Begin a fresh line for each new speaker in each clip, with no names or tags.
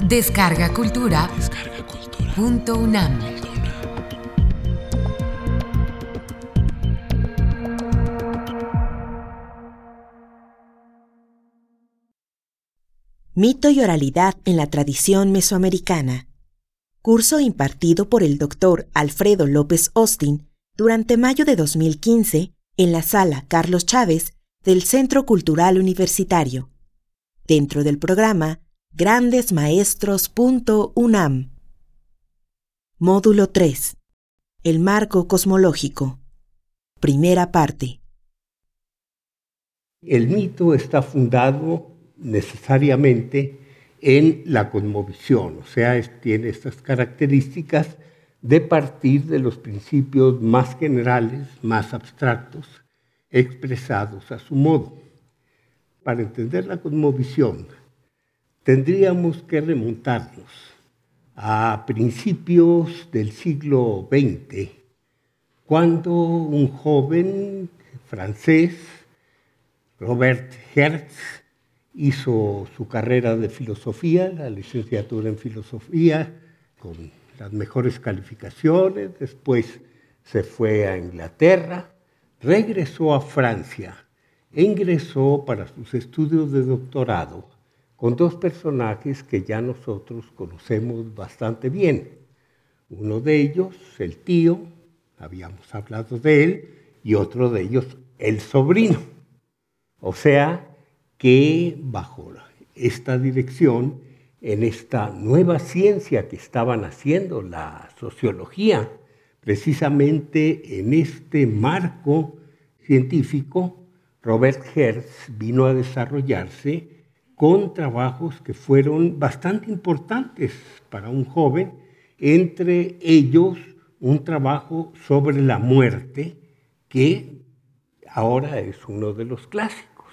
Descarga Cultura. Punto UNAM.
Mito y oralidad en la tradición mesoamericana. Curso impartido por el doctor Alfredo López Austin durante mayo de 2015 en la sala Carlos Chávez del Centro Cultural Universitario. Dentro del programa grandesmaestros.unam. Módulo 3. El marco cosmológico. Primera parte.
El mito está fundado necesariamente en la cosmovisión, o sea, tiene estas características de partir de los principios más generales, más abstractos, expresados a su modo. Para entender la cosmovisión, tendríamos que remontarnos a principios del siglo XX, cuando un joven francés, Robert Hertz, hizo su carrera de filosofía, la licenciatura en filosofía, con las mejores calificaciones, después se fue a Inglaterra, regresó a Francia ingresó para sus estudios de doctorado con dos personajes que ya nosotros conocemos bastante bien. Uno de ellos, el tío, habíamos hablado de él, y otro de ellos, el sobrino. O sea, que bajo esta dirección, en esta nueva ciencia que estaban haciendo, la sociología, precisamente en este marco científico, Robert Hertz vino a desarrollarse con trabajos que fueron bastante importantes para un joven, entre ellos un trabajo sobre la muerte que ahora es uno de los clásicos.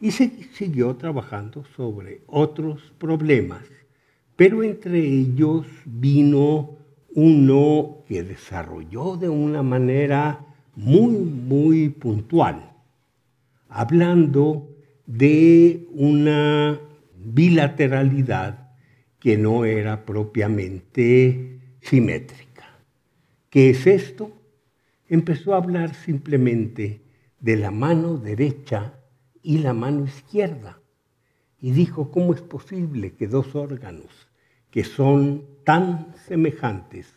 Y se siguió trabajando sobre otros problemas, pero entre ellos vino uno que desarrolló de una manera muy, muy puntual, hablando de una bilateralidad que no era propiamente simétrica. ¿Qué es esto? Empezó a hablar simplemente de la mano derecha y la mano izquierda y dijo, ¿cómo es posible que dos órganos que son tan semejantes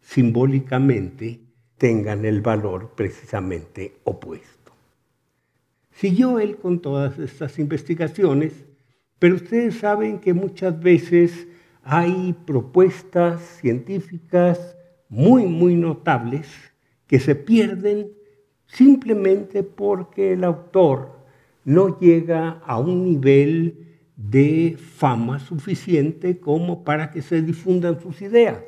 simbólicamente tengan el valor precisamente opuesto? Siguió él con todas estas investigaciones, pero ustedes saben que muchas veces hay propuestas científicas muy, muy notables que se pierden simplemente porque el autor no llega a un nivel de fama suficiente como para que se difundan sus ideas.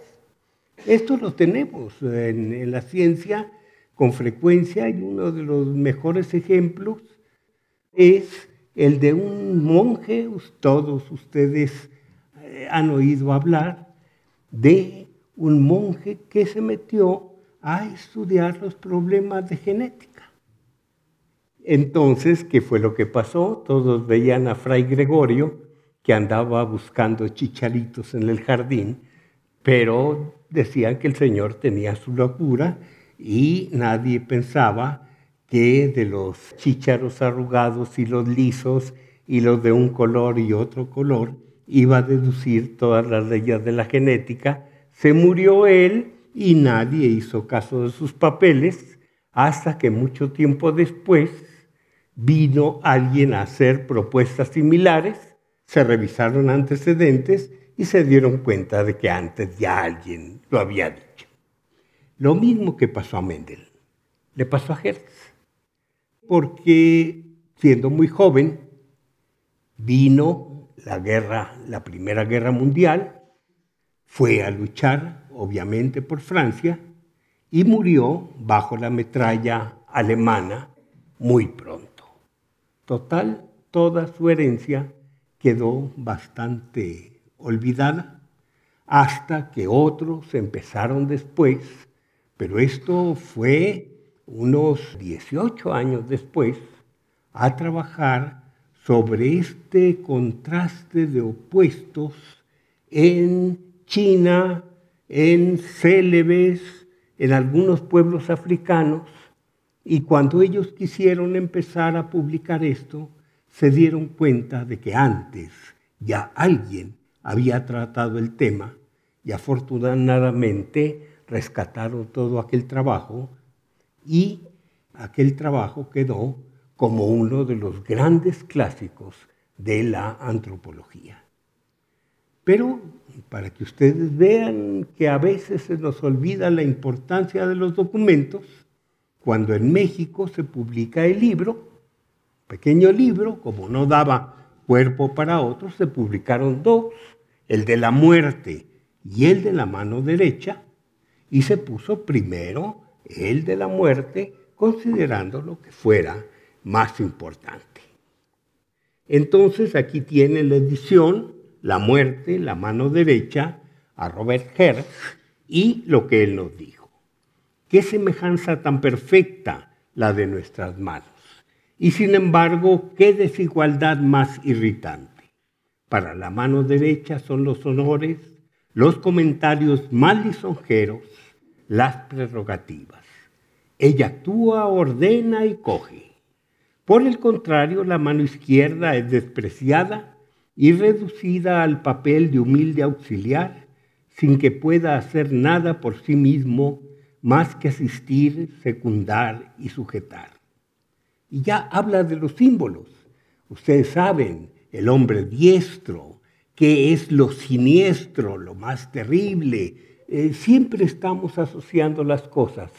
Esto lo tenemos en, en la ciencia con frecuencia y uno de los mejores ejemplos es el de un monje, todos ustedes eh, han oído hablar de un monje que se metió a estudiar los problemas de genética. Entonces, ¿qué fue lo que pasó? Todos veían a Fray Gregorio que andaba buscando chicharitos en el jardín, pero decían que el Señor tenía su locura y nadie pensaba que de los chícharos arrugados y los lisos y los de un color y otro color iba a deducir todas las leyes de la genética. Se murió él y nadie hizo caso de sus papeles hasta que mucho tiempo después vino alguien a hacer propuestas similares, se revisaron antecedentes y se dieron cuenta de que antes ya alguien lo había dicho. Lo mismo que pasó a Mendel, le pasó a Hertz porque siendo muy joven vino la guerra, la Primera Guerra Mundial, fue a luchar obviamente por Francia y murió bajo la metralla alemana muy pronto. Total, toda su herencia quedó bastante olvidada hasta que otros empezaron después, pero esto fue unos 18 años después, a trabajar sobre este contraste de opuestos en China, en Célebes, en algunos pueblos africanos, y cuando ellos quisieron empezar a publicar esto, se dieron cuenta de que antes ya alguien había tratado el tema y afortunadamente rescataron todo aquel trabajo y aquel trabajo quedó como uno de los grandes clásicos de la antropología. Pero para que ustedes vean que a veces se nos olvida la importancia de los documentos, cuando en México se publica el libro, pequeño libro, como no daba cuerpo para otros, se publicaron dos, el de la muerte y el de la mano derecha, y se puso primero el de la muerte, considerando lo que fuera más importante. Entonces aquí tiene la edición La muerte, la mano derecha, a Robert Hertz y lo que él nos dijo. Qué semejanza tan perfecta la de nuestras manos. Y sin embargo, qué desigualdad más irritante. Para la mano derecha son los honores, los comentarios más lisonjeros, las prerrogativas. Ella actúa, ordena y coge. Por el contrario, la mano izquierda es despreciada y reducida al papel de humilde auxiliar, sin que pueda hacer nada por sí mismo más que asistir, secundar y sujetar. Y ya habla de los símbolos. Ustedes saben, el hombre diestro, que es lo siniestro, lo más terrible. Eh, siempre estamos asociando las cosas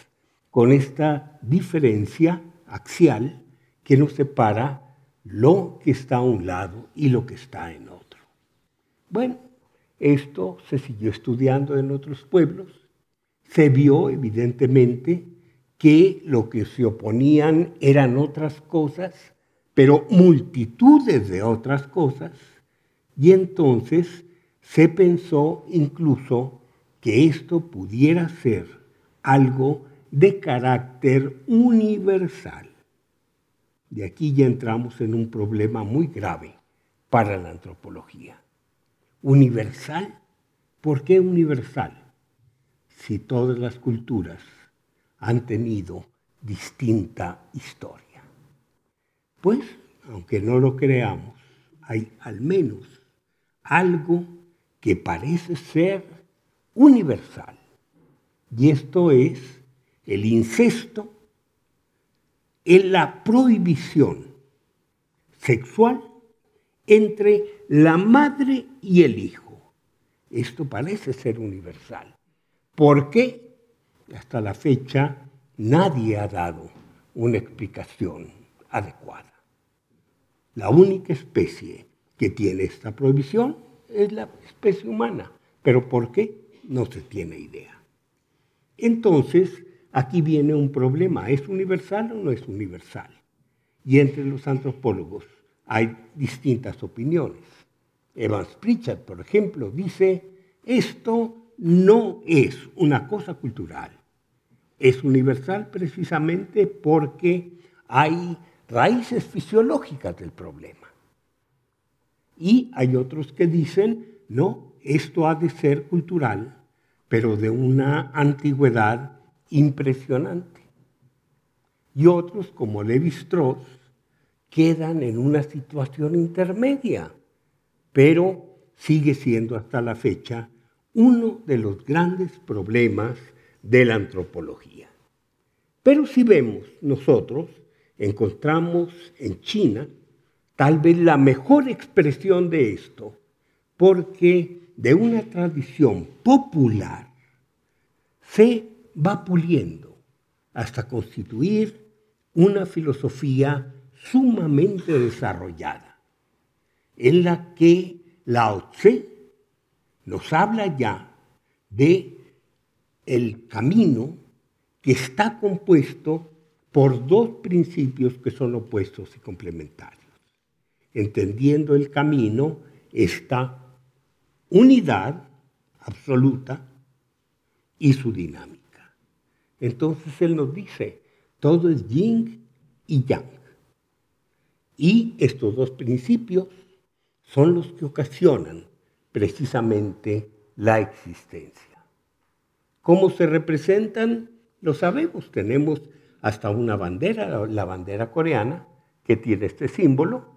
con esta diferencia axial que nos separa lo que está a un lado y lo que está en otro. Bueno, esto se siguió estudiando en otros pueblos. Se vio evidentemente que lo que se oponían eran otras cosas, pero multitudes de otras cosas, y entonces se pensó incluso que esto pudiera ser algo de carácter universal. De aquí ya entramos en un problema muy grave para la antropología. ¿Universal? ¿Por qué universal? Si todas las culturas han tenido distinta historia. Pues, aunque no lo creamos, hay al menos algo que parece ser universal. Y esto es el incesto en la prohibición sexual entre la madre y el hijo. Esto parece ser universal. ¿Por qué? Hasta la fecha nadie ha dado una explicación adecuada. La única especie que tiene esta prohibición es la especie humana. ¿Pero por qué? No se tiene idea. Entonces, Aquí viene un problema, ¿es universal o no es universal? Y entre los antropólogos hay distintas opiniones. Evans Pritchard, por ejemplo, dice, esto no es una cosa cultural, es universal precisamente porque hay raíces fisiológicas del problema. Y hay otros que dicen, no, esto ha de ser cultural, pero de una antigüedad impresionante. Y otros, como Levi Strauss, quedan en una situación intermedia, pero sigue siendo hasta la fecha uno de los grandes problemas de la antropología. Pero si vemos nosotros, encontramos en China tal vez la mejor expresión de esto, porque de una tradición popular se va puliendo hasta constituir una filosofía sumamente desarrollada, en la que Lao Tse nos habla ya de el camino que está compuesto por dos principios que son opuestos y complementarios. Entendiendo el camino, esta unidad absoluta y su dinámica. Entonces Él nos dice, todo es yin y yang. Y estos dos principios son los que ocasionan precisamente la existencia. ¿Cómo se representan? Lo sabemos, tenemos hasta una bandera, la bandera coreana, que tiene este símbolo,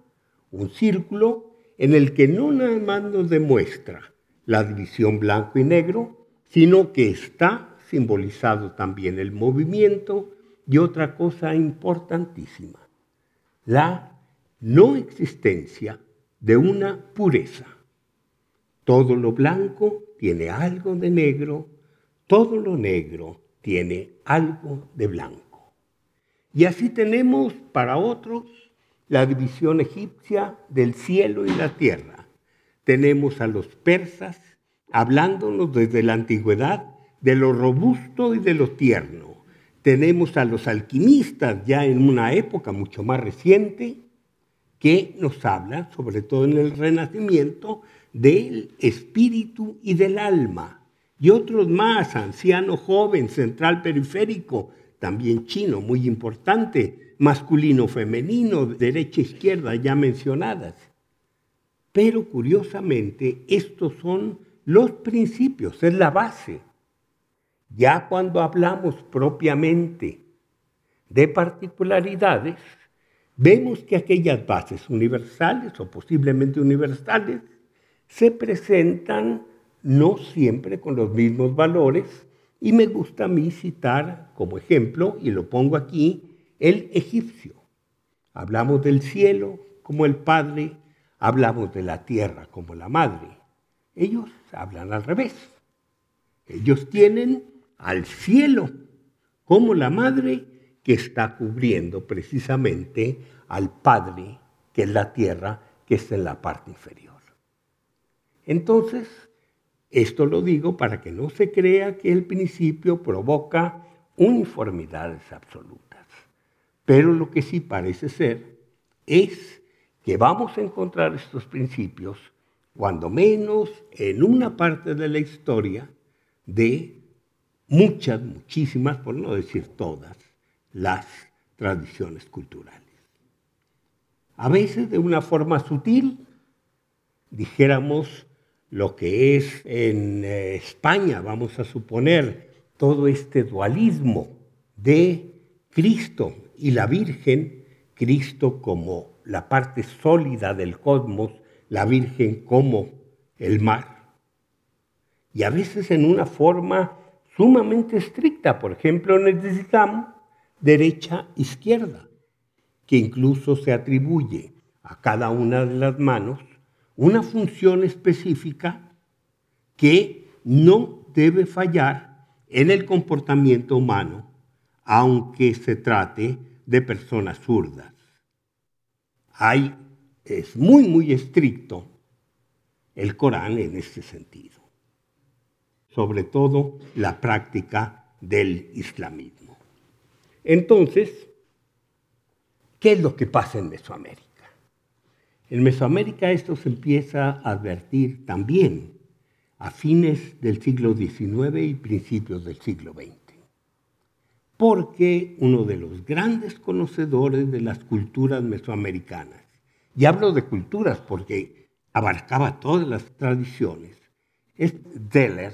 un círculo en el que no nada más nos demuestra la división blanco y negro, sino que está simbolizado también el movimiento y otra cosa importantísima, la no existencia de una pureza. Todo lo blanco tiene algo de negro, todo lo negro tiene algo de blanco. Y así tenemos para otros la división egipcia del cielo y la tierra. Tenemos a los persas hablándonos desde la antigüedad de lo robusto y de lo tierno. Tenemos a los alquimistas ya en una época mucho más reciente que nos hablan, sobre todo en el Renacimiento, del espíritu y del alma. Y otros más, anciano, joven, central, periférico, también chino, muy importante, masculino, femenino, derecha, izquierda, ya mencionadas. Pero curiosamente, estos son los principios, es la base. Ya cuando hablamos propiamente de particularidades, vemos que aquellas bases universales o posiblemente universales se presentan no siempre con los mismos valores y me gusta a mí citar como ejemplo, y lo pongo aquí, el egipcio. Hablamos del cielo como el padre, hablamos de la tierra como la madre. Ellos hablan al revés. Ellos tienen al cielo como la madre que está cubriendo precisamente al Padre, que es la tierra, que está en la parte inferior. Entonces, esto lo digo para que no se crea que el principio provoca uniformidades absolutas. Pero lo que sí parece ser es que vamos a encontrar estos principios, cuando menos en una parte de la historia, de muchas, muchísimas, por no decir todas, las tradiciones culturales. A veces de una forma sutil, dijéramos lo que es en eh, España, vamos a suponer, todo este dualismo de Cristo y la Virgen, Cristo como la parte sólida del cosmos, la Virgen como el mar. Y a veces en una forma sumamente estricta, por ejemplo en el Islam, derecha-izquierda, que incluso se atribuye a cada una de las manos una función específica que no debe fallar en el comportamiento humano, aunque se trate de personas zurdas. Hay, es muy, muy estricto el Corán en este sentido sobre todo la práctica del islamismo. Entonces, ¿qué es lo que pasa en Mesoamérica? En Mesoamérica esto se empieza a advertir también a fines del siglo XIX y principios del siglo XX, porque uno de los grandes conocedores de las culturas mesoamericanas, y hablo de culturas porque abarcaba todas las tradiciones, es Deller,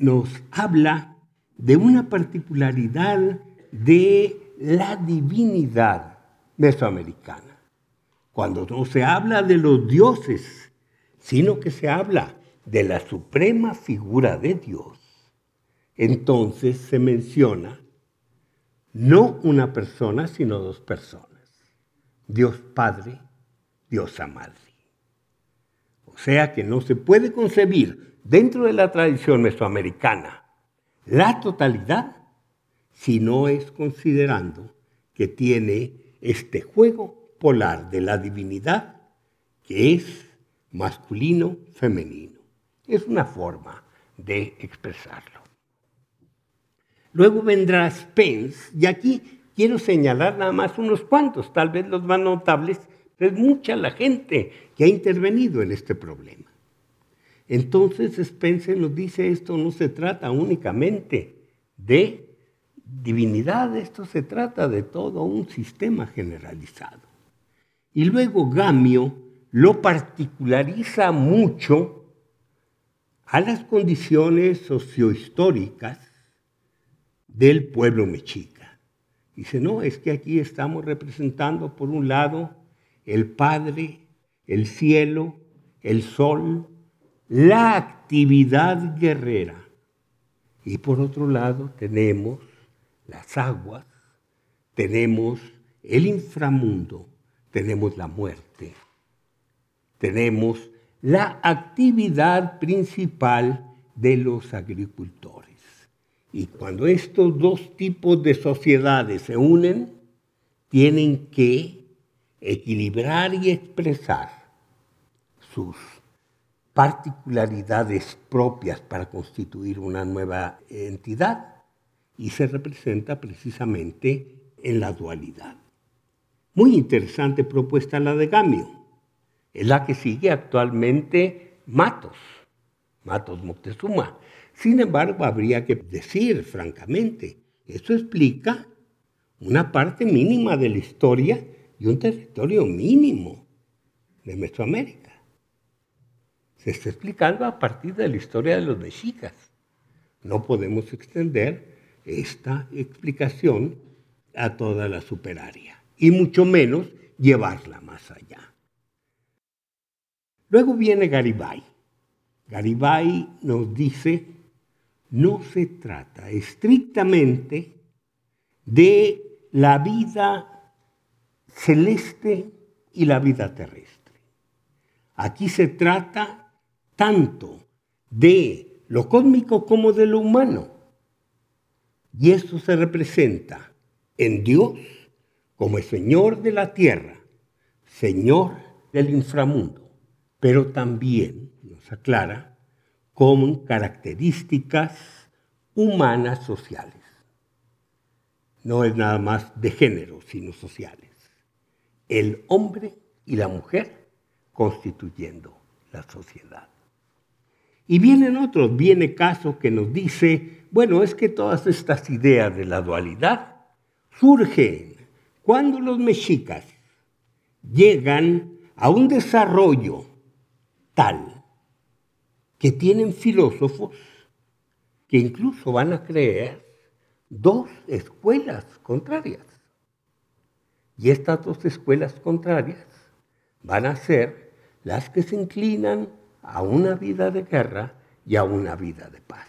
nos habla de una particularidad de la divinidad mesoamericana. Cuando no se habla de los dioses, sino que se habla de la suprema figura de Dios, entonces se menciona no una persona, sino dos personas. Dios Padre, Dios Madre. O sea que no se puede concebir dentro de la tradición mesoamericana la totalidad si no es considerando que tiene este juego polar de la divinidad que es masculino, femenino. Es una forma de expresarlo. Luego vendrá Spence, y aquí quiero señalar nada más unos cuantos, tal vez los más notables, es mucha la gente que ha intervenido en este problema. Entonces Spencer nos dice, esto no se trata únicamente de divinidad, esto se trata de todo un sistema generalizado. Y luego Gamio lo particulariza mucho a las condiciones sociohistóricas del pueblo mexica. Dice, no, es que aquí estamos representando por un lado el Padre, el cielo, el sol, la actividad guerrera. Y por otro lado tenemos las aguas, tenemos el inframundo, tenemos la muerte, tenemos la actividad principal de los agricultores. Y cuando estos dos tipos de sociedades se unen, tienen que equilibrar y expresar sus particularidades propias para constituir una nueva entidad y se representa precisamente en la dualidad. Muy interesante propuesta la de Gamio. Es la que sigue actualmente Matos, Matos Moctezuma. Sin embargo, habría que decir francamente, eso explica una parte mínima de la historia y un territorio mínimo de Mesoamérica. Se está explicando a partir de la historia de los mexicas. No podemos extender esta explicación a toda la superaria y mucho menos llevarla más allá. Luego viene Garibay. Garibay nos dice, no se trata estrictamente de la vida celeste y la vida terrestre. Aquí se trata tanto de lo cósmico como de lo humano. Y esto se representa en Dios como el Señor de la tierra, Señor del inframundo, pero también nos aclara con características humanas sociales. No es nada más de género, sino sociales. El hombre y la mujer constituyendo la sociedad. Y vienen otros, viene caso que nos dice, bueno, es que todas estas ideas de la dualidad surgen cuando los mexicas llegan a un desarrollo tal que tienen filósofos que incluso van a creer dos escuelas contrarias. Y estas dos escuelas contrarias van a ser las que se inclinan a una vida de guerra y a una vida de paz.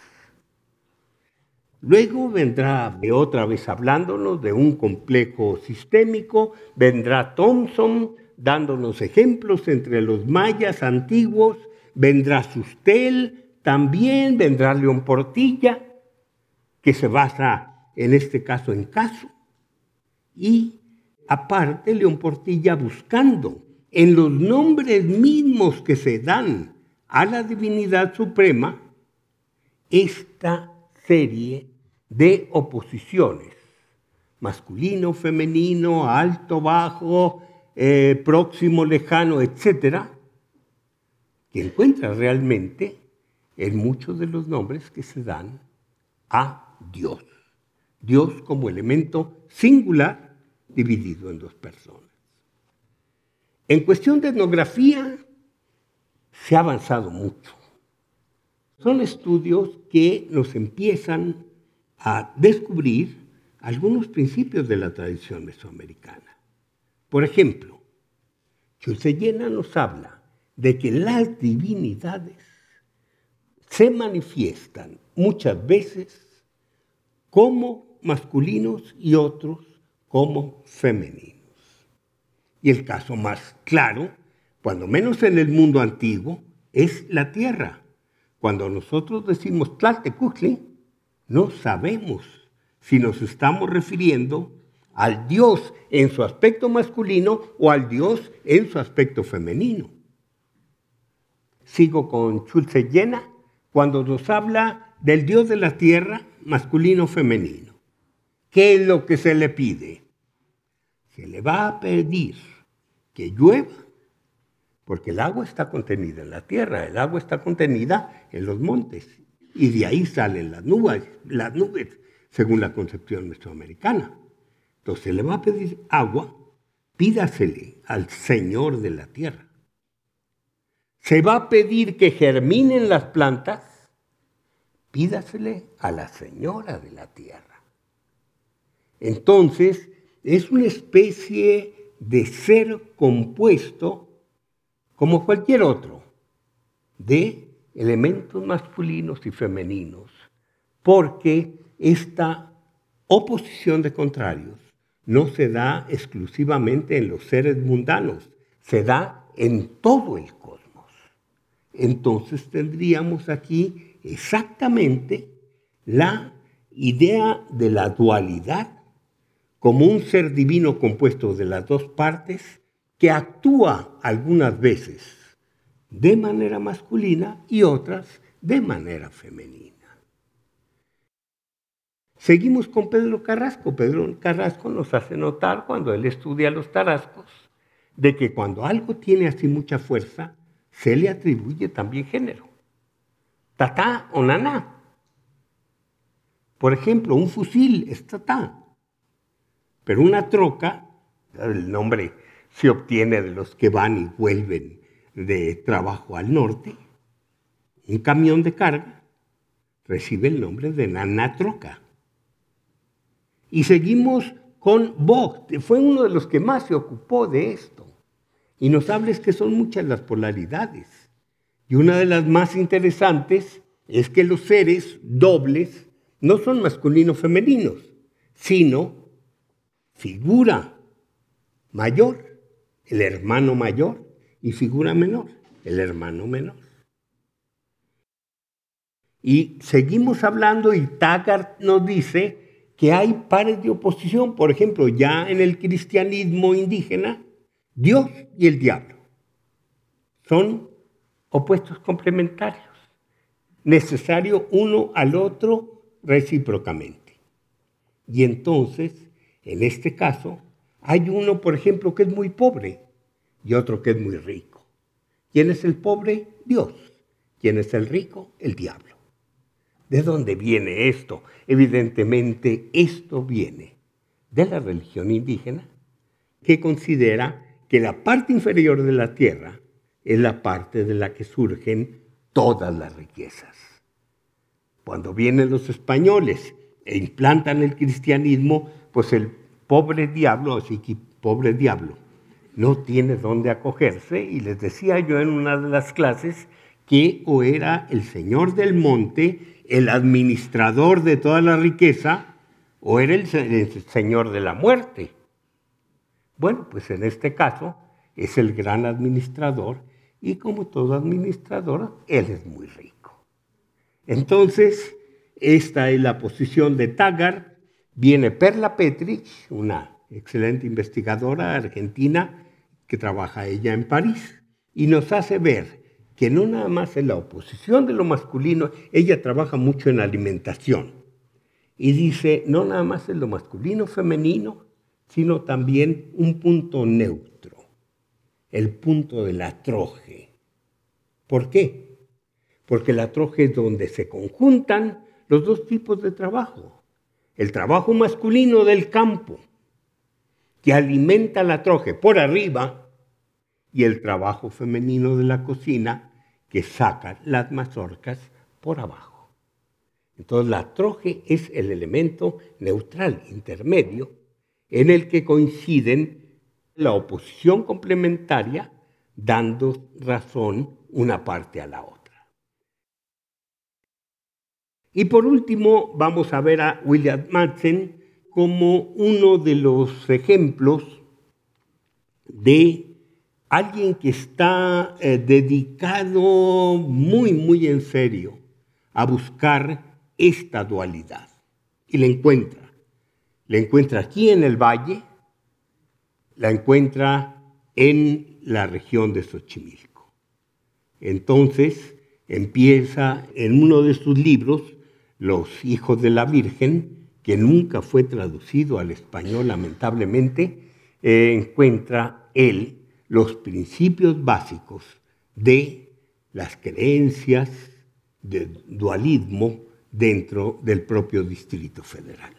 Luego vendrá otra vez hablándonos de un complejo sistémico, vendrá Thompson dándonos ejemplos entre los mayas antiguos, vendrá Sustel también, vendrá León Portilla, que se basa en este caso en caso, y aparte León Portilla buscando en los nombres mismos que se dan a la divinidad suprema esta serie de oposiciones, masculino, femenino, alto, bajo, eh, próximo, lejano, etcétera, que encuentra realmente en muchos de los nombres que se dan a Dios. Dios como elemento singular dividido en dos personas. En cuestión de etnografía se ha avanzado mucho. Son estudios que nos empiezan a descubrir algunos principios de la tradición mesoamericana. Por ejemplo, Chulceyena nos habla de que las divinidades se manifiestan muchas veces como masculinos y otros como femeninos. Y el caso más claro, cuando menos en el mundo antiguo, es la tierra. Cuando nosotros decimos Tlaltecuhtli, no sabemos si nos estamos refiriendo al Dios en su aspecto masculino o al Dios en su aspecto femenino. Sigo con Schulze Llena cuando nos habla del Dios de la tierra masculino femenino. ¿Qué es lo que se le pide? Se le va a pedir que llueva, porque el agua está contenida en la tierra, el agua está contenida en los montes y de ahí salen las nubes, las nubes según la concepción mesoamericana. Entonces se le va a pedir agua pídasele al Señor de la tierra. Se va a pedir que germinen las plantas, pídasele a la Señora de la tierra. Entonces, es una especie de ser compuesto como cualquier otro, de elementos masculinos y femeninos, porque esta oposición de contrarios no se da exclusivamente en los seres mundanos, se da en todo el cosmos. Entonces tendríamos aquí exactamente la idea de la dualidad como un ser divino compuesto de las dos partes que actúa algunas veces de manera masculina y otras de manera femenina. Seguimos con Pedro Carrasco. Pedro Carrasco nos hace notar cuando él estudia los tarascos de que cuando algo tiene así mucha fuerza, se le atribuye también género. Tatá o naná. Por ejemplo, un fusil es tatá, pero una troca, el nombre se obtiene de los que van y vuelven de trabajo al norte, un camión de carga recibe el nombre de nana troca. Y seguimos con Vogt, fue uno de los que más se ocupó de esto. Y nos hables que son muchas las polaridades. Y una de las más interesantes es que los seres dobles no son masculinos femeninos, sino figura mayor, el hermano mayor, y figura menor, el hermano menor. Y seguimos hablando y Taggart nos dice que hay pares de oposición. Por ejemplo, ya en el cristianismo indígena, Dios y el diablo son opuestos complementarios, necesario uno al otro recíprocamente. Y entonces, en este caso, hay uno, por ejemplo, que es muy pobre y otro que es muy rico. ¿Quién es el pobre? Dios. ¿Quién es el rico? El diablo. ¿De dónde viene esto? Evidentemente, esto viene de la religión indígena, que considera que la parte inferior de la tierra es la parte de la que surgen todas las riquezas. Cuando vienen los españoles e implantan el cristianismo, pues el pobre diablo, así que pobre diablo, no tiene dónde acogerse y les decía yo en una de las clases que o era el señor del monte el administrador de toda la riqueza o era el, señor de la muerte. Bueno, pues en este caso es el gran administrador y como todo administrador, él es muy rico. Entonces, esta es la posición de Taggart. Viene Perla Petrich, una excelente investigadora argentina que trabaja ella en París, y nos hace ver que no nada más es la oposición de lo masculino, ella trabaja mucho en alimentación. Y dice, no nada más es lo masculino, femenino, sino también un punto neutro, el punto de la troje. ¿Por qué? Porque la troje es donde se conjuntan los dos tipos de trabajo. El trabajo masculino del campo, que alimenta la troje por arriba, y el trabajo femenino de la cocina que saca las mazorcas por abajo. Entonces la troje es el elemento neutral, intermedio, en el que coinciden la oposición complementaria dando razón una parte a la otra. Y por último, vamos a ver a William Madsen como uno de los ejemplos de alguien que está eh, dedicado muy, muy en serio a buscar esta dualidad. Y la encuentra. La encuentra aquí en el valle, la encuentra en la región de Xochimilco. Entonces empieza en uno de sus libros, Los hijos de la Virgen, que nunca fue traducido al español lamentablemente, eh, encuentra él los principios básicos de las creencias de dualismo dentro del propio Distrito Federal.